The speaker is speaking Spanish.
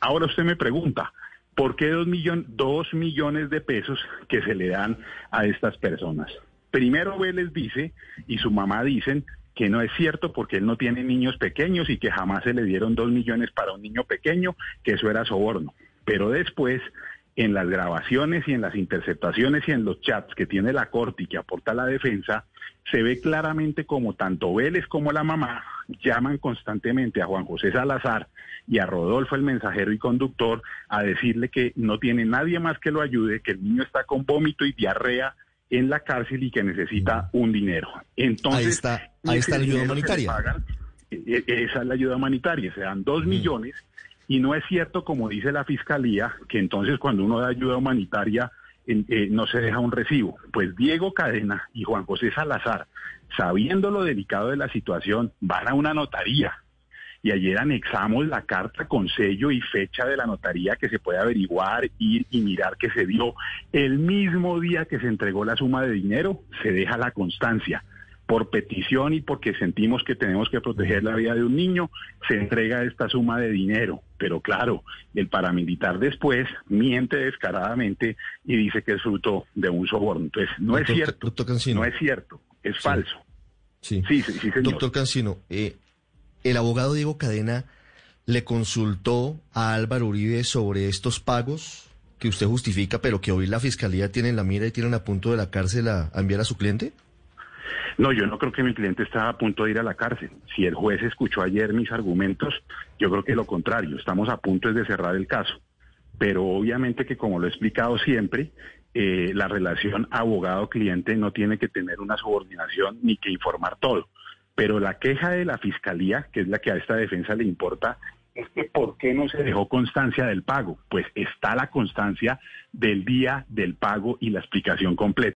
Ahora usted me pregunta, ¿por qué dos, dos millones de pesos que se le dan a estas personas? Primero Vélez dice y su mamá dicen que no es cierto porque él no tiene niños pequeños y que jamás se le dieron dos millones para un niño pequeño, que eso era soborno. Pero después, en las grabaciones y en las interceptaciones y en los chats que tiene la Corte y que aporta la defensa, se ve claramente como tanto Vélez como la mamá llaman constantemente a Juan José Salazar y a Rodolfo el mensajero y conductor a decirle que no tiene nadie más que lo ayude, que el niño está con vómito y diarrea en la cárcel y que necesita un dinero. Entonces, ahí está, ahí está la ayuda humanitaria. E, e, esa es la ayuda humanitaria, se dan dos millones y no es cierto, como dice la fiscalía, que entonces cuando uno da ayuda humanitaria eh, no se deja un recibo. Pues Diego Cadena y Juan José Salazar, sabiendo lo delicado de la situación, van a una notaría y ayer anexamos la carta con sello y fecha de la notaría que se puede averiguar, ir y mirar que se dio el mismo día que se entregó la suma de dinero, se deja la constancia. Por petición y porque sentimos que tenemos que proteger la vida de un niño, se entrega esta suma de dinero. Pero claro, el paramilitar después miente descaradamente y dice que es fruto de un soborno. Entonces, no es cierto. no es cierto, es falso. Sí, sí, sí, Doctor Cancino, eh, el abogado Diego Cadena le consultó a Álvaro Uribe sobre estos pagos que usted justifica, pero que hoy la fiscalía tiene en la mira y tienen a punto de la cárcel a, enviar a su cliente? No, yo no creo que mi cliente está a punto de ir a la cárcel. Si el juez escuchó ayer mis argumentos, yo creo que lo contrario, estamos a punto de cerrar el caso. Pero obviamente que como lo he explicado siempre, eh, la relación abogado-cliente no tiene que tener una subordinación ni que informar todo. Pero la queja de la fiscalía, que es la que a esta defensa le importa, es que ¿por qué no se dejó constancia del pago? Pues está la constancia del día del pago y la explicación completa.